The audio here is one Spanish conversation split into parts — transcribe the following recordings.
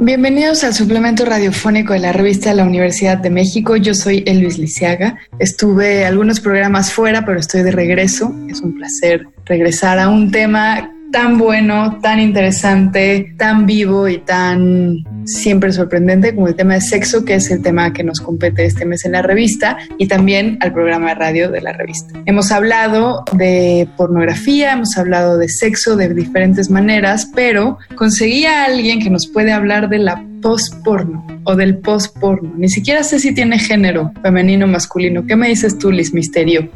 Bienvenidos al suplemento radiofónico de la revista de la Universidad de México. Yo soy Elvis Lisiaga. Estuve algunos programas fuera, pero estoy de regreso. Es un placer regresar a un tema tan bueno, tan interesante, tan vivo y tan siempre sorprendente como el tema de sexo, que es el tema que nos compete este mes en la revista y también al programa de radio de la revista. Hemos hablado de pornografía, hemos hablado de sexo de diferentes maneras, pero conseguí a alguien que nos puede hablar de la post-porno o del post-porno. Ni siquiera sé si tiene género femenino o masculino. ¿Qué me dices tú, Liz Misterio?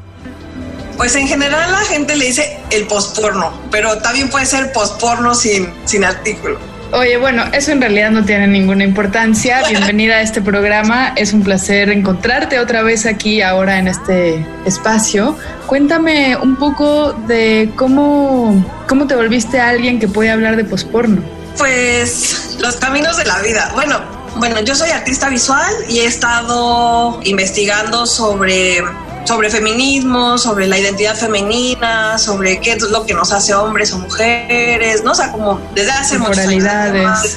Pues en general la gente le dice el postporno, pero también puede ser postporno sin, sin artículo. Oye, bueno, eso en realidad no tiene ninguna importancia. Bienvenida a este programa. Es un placer encontrarte otra vez aquí ahora en este espacio. Cuéntame un poco de cómo, cómo te volviste a alguien que puede hablar de posporno. Pues los caminos de la vida. Bueno, bueno, yo soy artista visual y he estado investigando sobre sobre feminismo, sobre la identidad femenina, sobre qué es lo que nos hace hombres o mujeres, ¿no? O sea, como desde hace muchos años.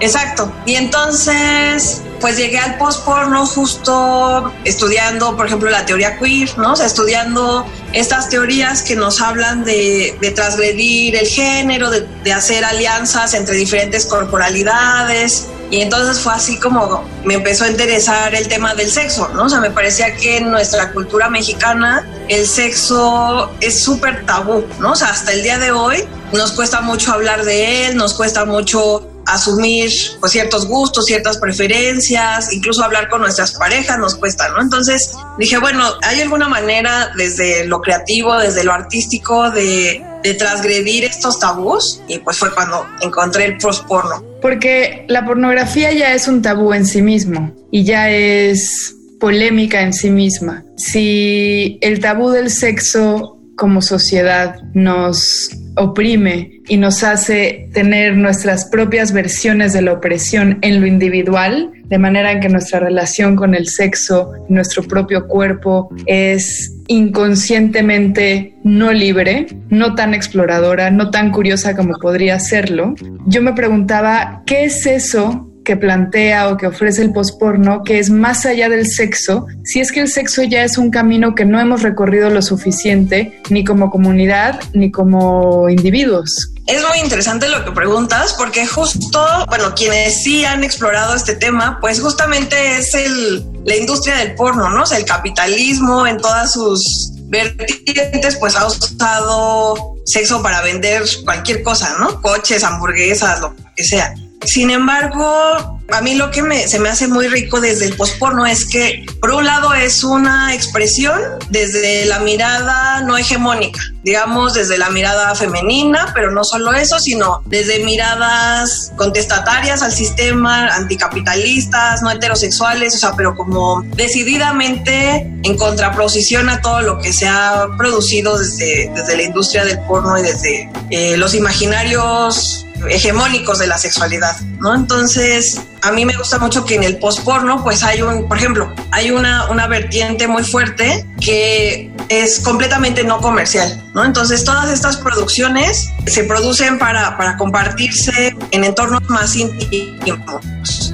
Exacto. Y entonces, pues llegué al post-porno justo estudiando, por ejemplo, la teoría queer, ¿no? O sea, estudiando estas teorías que nos hablan de, de transgredir el género, de, de hacer alianzas entre diferentes corporalidades, y entonces fue así como me empezó a interesar el tema del sexo, ¿no? O sea, me parecía que en nuestra cultura mexicana el sexo es súper tabú, ¿no? O sea, hasta el día de hoy nos cuesta mucho hablar de él, nos cuesta mucho asumir pues, ciertos gustos, ciertas preferencias, incluso hablar con nuestras parejas nos cuesta, ¿no? Entonces dije, bueno, ¿hay alguna manera desde lo creativo, desde lo artístico, de, de transgredir estos tabús? Y pues fue cuando encontré el post-porno. Porque la pornografía ya es un tabú en sí mismo y ya es polémica en sí misma. Si el tabú del sexo como sociedad nos oprime y nos hace tener nuestras propias versiones de la opresión en lo individual, de manera en que nuestra relación con el sexo, nuestro propio cuerpo es inconscientemente no libre, no tan exploradora, no tan curiosa como podría serlo, yo me preguntaba, ¿qué es eso plantea o que ofrece el posporno, que es más allá del sexo, si es que el sexo ya es un camino que no hemos recorrido lo suficiente, ni como comunidad, ni como individuos. Es muy interesante lo que preguntas, porque justo, bueno, quienes sí han explorado este tema, pues justamente es el, la industria del porno, ¿no? O el capitalismo en todas sus vertientes, pues ha usado sexo para vender cualquier cosa, ¿no? Coches, hamburguesas, lo que sea. Sin embargo, a mí lo que me, se me hace muy rico desde el posporno es que, por un lado, es una expresión desde la mirada no hegemónica, digamos, desde la mirada femenina, pero no solo eso, sino desde miradas contestatarias al sistema, anticapitalistas, no heterosexuales, o sea, pero como decididamente en contraposición a todo lo que se ha producido desde, desde la industria del porno y desde eh, los imaginarios hegemónicos de la sexualidad, ¿no? Entonces, a mí me gusta mucho que en el post-porno, pues hay un, por ejemplo, hay una, una vertiente muy fuerte que es completamente no comercial, ¿no? Entonces, todas estas producciones se producen para, para compartirse en entornos más íntimos,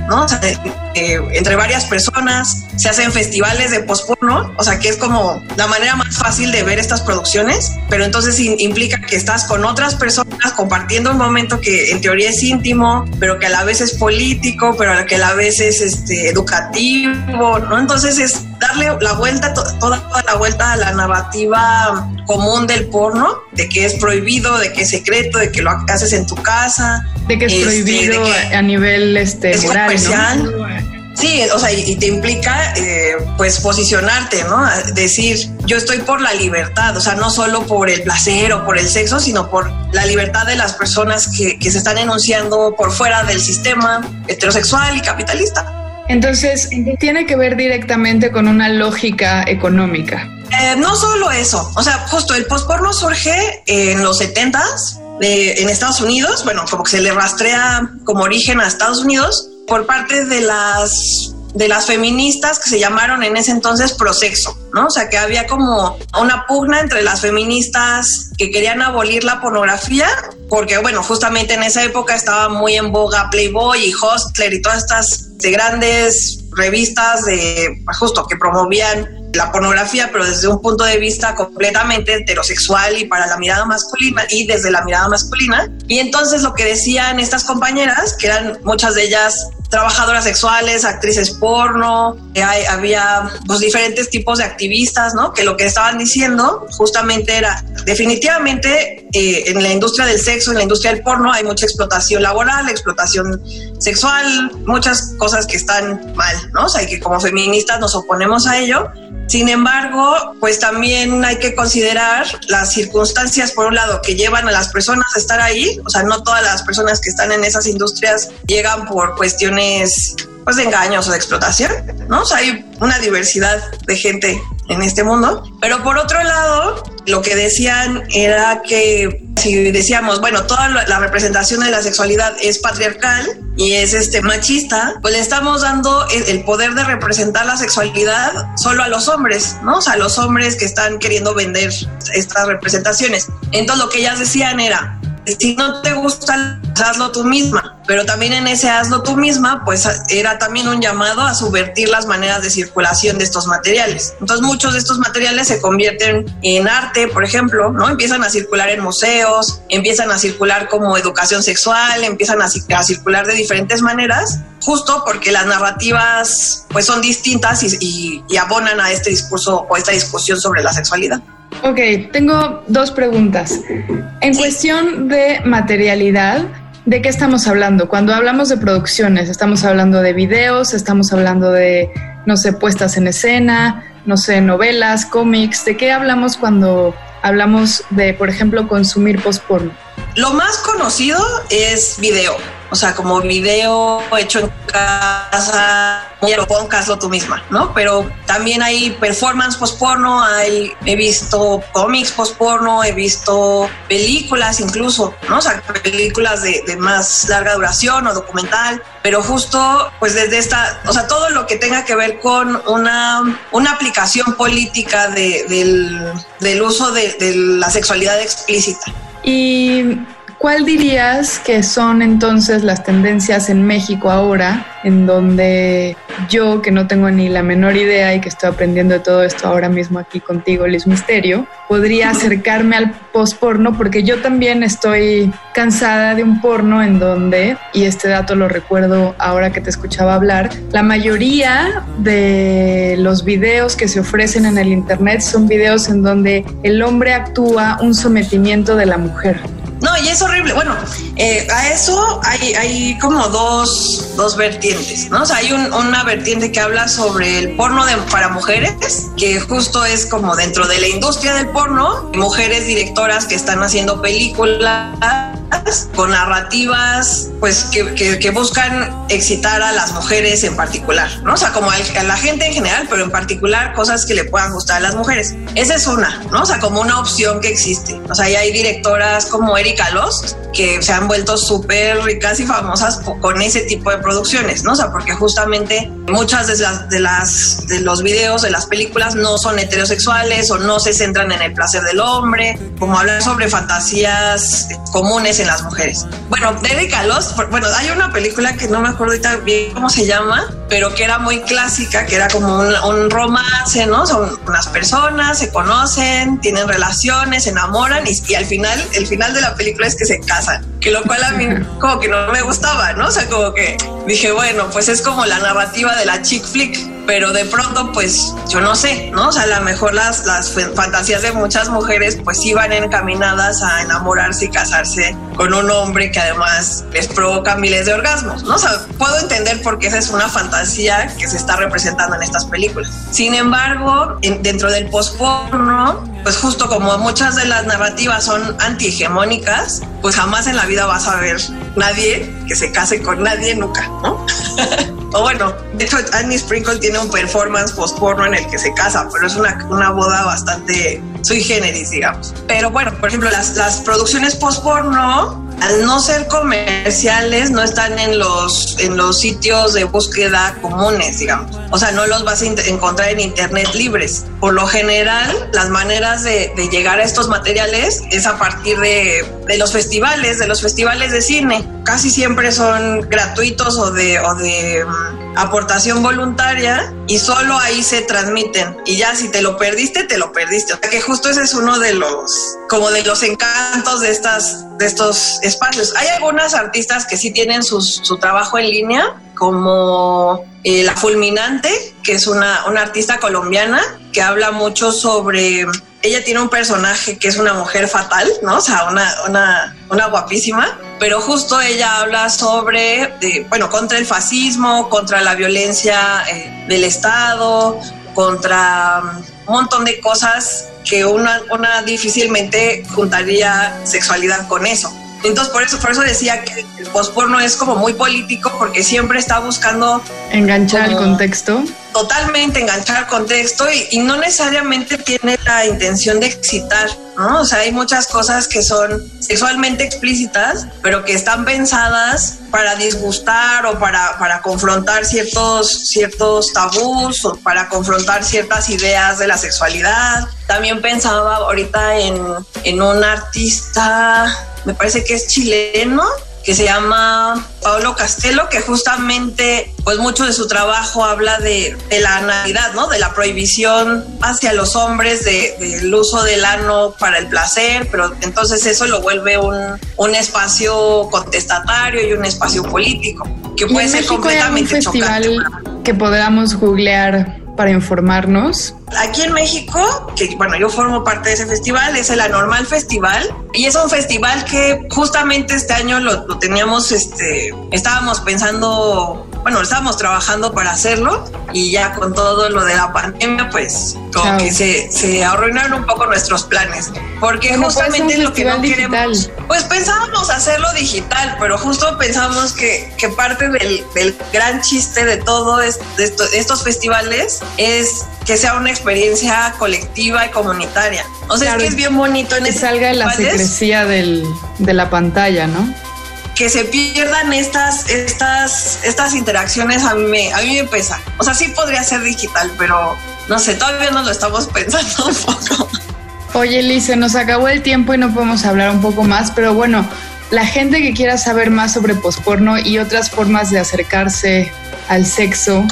entre varias personas, se hacen festivales de post-porno, o sea, que es como la manera más fácil de ver estas producciones, pero entonces implica que estás con otras personas compartiendo un momento que en teoría es íntimo, pero que a la vez es político, pero que a la vez es este, educativo. Entonces es darle la vuelta, toda, la vuelta a la narrativa común del porno, de que es prohibido, de que es secreto, de que lo haces en tu casa. De que es este, prohibido a nivel este, moral, Sí, o sea, y, te implica, eh, pues, posicionarte, ¿no? Decir, yo estoy por la libertad, o sea, no solo por el placer o por el sexo, sino por la libertad de las personas que, que se están enunciando por fuera del sistema heterosexual y capitalista. Entonces, tiene que ver directamente con una lógica económica. Eh, no solo eso, o sea, justo el postporno surge en los 70s eh, en Estados Unidos, bueno, como que se le rastrea como origen a Estados Unidos por parte de las de las feministas que se llamaron en ese entonces prosexo, ¿no? O sea, que había como una pugna entre las feministas que querían abolir la pornografía, porque bueno, justamente en esa época estaba muy en boga Playboy y Hostler y todas estas de grandes revistas de justo que promovían la pornografía, pero desde un punto de vista completamente heterosexual y para la mirada masculina y desde la mirada masculina. Y entonces lo que decían estas compañeras, que eran muchas de ellas trabajadoras sexuales, actrices porno, hay, había pues, diferentes tipos de activistas, ¿no? Que lo que estaban diciendo justamente era, definitivamente eh, en la industria del sexo, en la industria del porno, hay mucha explotación laboral, explotación sexual, muchas cosas que están mal, ¿no? O sea, que como feministas nos oponemos a ello. Sin embargo, pues también hay que considerar las circunstancias, por un lado, que llevan a las personas a estar ahí. O sea, no todas las personas que están en esas industrias llegan por cuestiones pues, de engaños o de explotación, ¿no? Hay una diversidad de gente en este mundo. Pero por otro lado, lo que decían era que si decíamos, bueno, toda la representación de la sexualidad es patriarcal y es este machista, pues le estamos dando el poder de representar la sexualidad solo a los hombres, ¿no? O sea, a los hombres que están queriendo vender estas representaciones. Entonces lo que ellas decían era, si no te gusta, hazlo tú misma. Pero también en ese hazlo tú misma, pues era también un llamado a subvertir las maneras de circulación de estos materiales. Entonces muchos de estos materiales se convierten en arte, por ejemplo, ¿no? Empiezan a circular en museos, empiezan a circular como educación sexual, empiezan a, circular de diferentes maneras, justo porque las narrativas pues son distintas y, y abonan a este discurso o esta discusión sobre la sexualidad. Ok, tengo dos preguntas. En cuestión de materialidad, ¿de qué estamos hablando? Cuando hablamos de producciones, ¿estamos hablando de videos? ¿Estamos hablando de, no sé, puestas en escena? No sé, novelas, cómics. ¿De qué hablamos cuando hablamos de, por ejemplo, consumir post-porno? Lo más conocido es video o sea, como video hecho en casa, lo hazlo tú misma, ¿no? Pero también hay performance post-porno, hay, he visto cómics post-porno, he visto películas incluso, ¿no? O sea, películas de, más larga duración o documental, pero justo pues desde esta, o sea, todo lo que tenga que ver con una, una aplicación política del, del uso de, de la sexualidad explícita. Y ¿Cuál dirías que son entonces las tendencias en México ahora, en donde yo, que no tengo ni la menor idea y que estoy aprendiendo de todo esto ahora mismo aquí contigo, Liz Misterio, podría acercarme al post-porno? Porque yo también estoy cansada de un porno en donde, y este dato lo recuerdo ahora que te escuchaba hablar, la mayoría de los videos que se ofrecen en el Internet son videos en donde el hombre actúa un sometimiento de la mujer. No, y es horrible. Bueno, eh, a eso hay, como dos, dos, vertientes, ¿no? O sea, hay una vertiente que habla sobre el porno de, para mujeres, que justo es como dentro de la industria del porno, mujeres directoras que están haciendo películas con narrativas pues que, que, buscan excitar a las mujeres en particular, ¿no? O sea, como a la gente en general, pero en particular cosas que le puedan gustar a las mujeres. Esa es una, ¿no? O sea, como una opción que existe. O sea, y hay directoras como Erika Lost que se han vuelto súper ricas y famosas con ese tipo de producciones, ¿no? O sea, porque justamente muchas de las, de las los videos, de las películas no son heterosexuales o no se centran en el placer del hombre, como hablar sobre fantasías comunes en las mujeres. Bueno, de Erika Lost, bueno, hay una película que no me acuerdo ahorita bien cómo se llama, pero que era muy clásica, que era como un, un romance, ¿no? Son unas personas, se conocen, tienen relaciones, se enamoran y, y al final, el final de la película es que se casan que lo cual a mí como que no me gustaba, ¿no? O sea, como que dije, bueno, pues es como la narrativa de la chick flick, pero de pronto, pues yo no sé, ¿no? O sea, a lo mejor las, las fantasías de muchas mujeres pues iban encaminadas a enamorarse y casarse con un hombre que además les provoca miles de orgasmos, ¿no? O sea, puedo entender por qué esa es una fantasía que se está representando en estas películas. Sin embargo, dentro del post-porno, pues justo como muchas de las narrativas son antihegemónicas, pues jamás en la vida vas a ver nadie que se case con nadie nunca, ¿no? o bueno, de hecho Annie Sprinkle tiene un performance post-porno en el que se casa, pero es una, una boda bastante sui generis, digamos. Pero bueno, por ejemplo, las, las producciones post-porno al no ser comerciales, no están en los, en los sitios de búsqueda comunes, digamos. O sea, no los vas a encontrar en internet libres. Por lo general, las maneras de, llegar a estos materiales es a partir de, de, los festivales, de los festivales de cine. Casi siempre son gratuitos o de, o de mm, aportación voluntaria y solo ahí se transmiten. Y ya si te lo perdiste, te lo perdiste. O sea que justo ese es uno de los, como de los encantos de estas, de estos espacios. Hay algunas artistas que sí tienen su trabajo en línea, como eh, La Fulminante, que es una, una artista colombiana que habla mucho sobre ella tiene un personaje que es una mujer fatal, ¿no? O sea, una, una, una guapísima, pero justo ella habla sobre, bueno, contra el fascismo, contra la violencia eh, del Estado, contra un montón de cosas que una, una difícilmente juntaría sexualidad con eso. Entonces, por eso, por eso decía que el posporno es como muy político porque siempre está buscando enganchar el contexto. Totalmente enganchar contexto y, no necesariamente tiene la intención de excitar, ¿no? O sea, hay muchas cosas que son sexualmente explícitas, pero que están pensadas para disgustar o para, para confrontar ciertos, ciertos tabús o para confrontar ciertas ideas de la sexualidad. También pensaba ahorita en, en un artista me parece que es chileno, que se llama Pablo Castelo, que justamente, pues mucho de su trabajo habla de, la analidad, ¿no? De la prohibición hacia los hombres del uso del ano para el placer, pero entonces eso lo vuelve un, un espacio contestatario y un espacio político, que puede ser completamente hay un festival que podamos googlear para informarnos? Aquí en México, que bueno, yo formo parte de ese festival, es el Anormal Festival y es un festival que justamente este año lo, lo teníamos, este, estábamos pensando bueno, estábamos trabajando para hacerlo y ya con todo lo de la pandemia, pues como que se, se arruinaron un poco nuestros planes. Porque justamente lo que no queremos, pues pensábamos hacerlo digital, pero justo pensamos que, que parte del, del, gran chiste de todo de estos festivales es que sea una experiencia colectiva y comunitaria. O sea, es que es bien bonito en que salga la secrecía del, de la pantalla, ¿no? que se pierdan estas, estas, estas interacciones a mí, me, a mí me pesa. O sea, sí podría ser digital, pero no sé, todavía no lo estamos pensando un poco. Oye, Liz, se nos acabó el tiempo y no podemos hablar un poco más, pero bueno, la gente que quiera saber más sobre posporno y otras formas de acercarse al sexo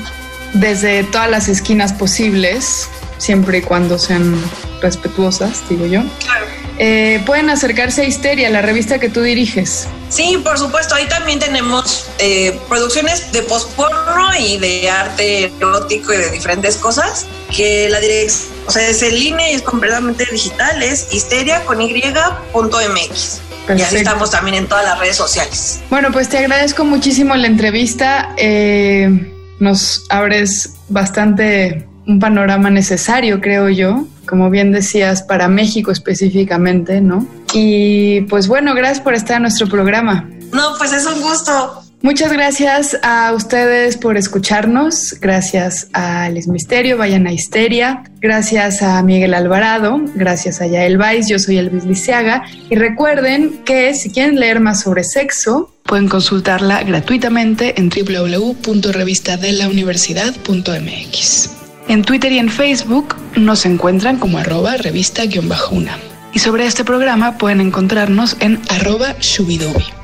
desde todas las esquinas posibles, siempre y cuando sean respetuosas, digo yo. Claro eh, pueden acercarse a Histeria, la revista que tú diriges. Sí, por supuesto. Ahí también tenemos eh, producciones de postporno y de arte erótico y de diferentes cosas. Que la dirección, o sea, es en línea y es completamente digital. Es histeria con y.mx. Y así estamos también en todas las redes sociales. Bueno, pues te agradezco muchísimo la entrevista. Eh, nos abres bastante un panorama necesario, creo yo, como bien decías, para México específicamente, ¿no? Y pues bueno, gracias por estar en nuestro programa. No, pues es un gusto. Muchas gracias a ustedes por escucharnos. Gracias a Les Misterio, vayan a Histeria. Gracias a Miguel Alvarado. Gracias a Yael Vais. Yo soy Elvis Liceaga. Y recuerden que si quieren leer más sobre sexo, pueden consultarla gratuitamente en www.revistadelauniversidad.mx. En Twitter y en Facebook nos encuentran como arroba revista-una. Y sobre este programa pueden encontrarnos en arroba shubidubi.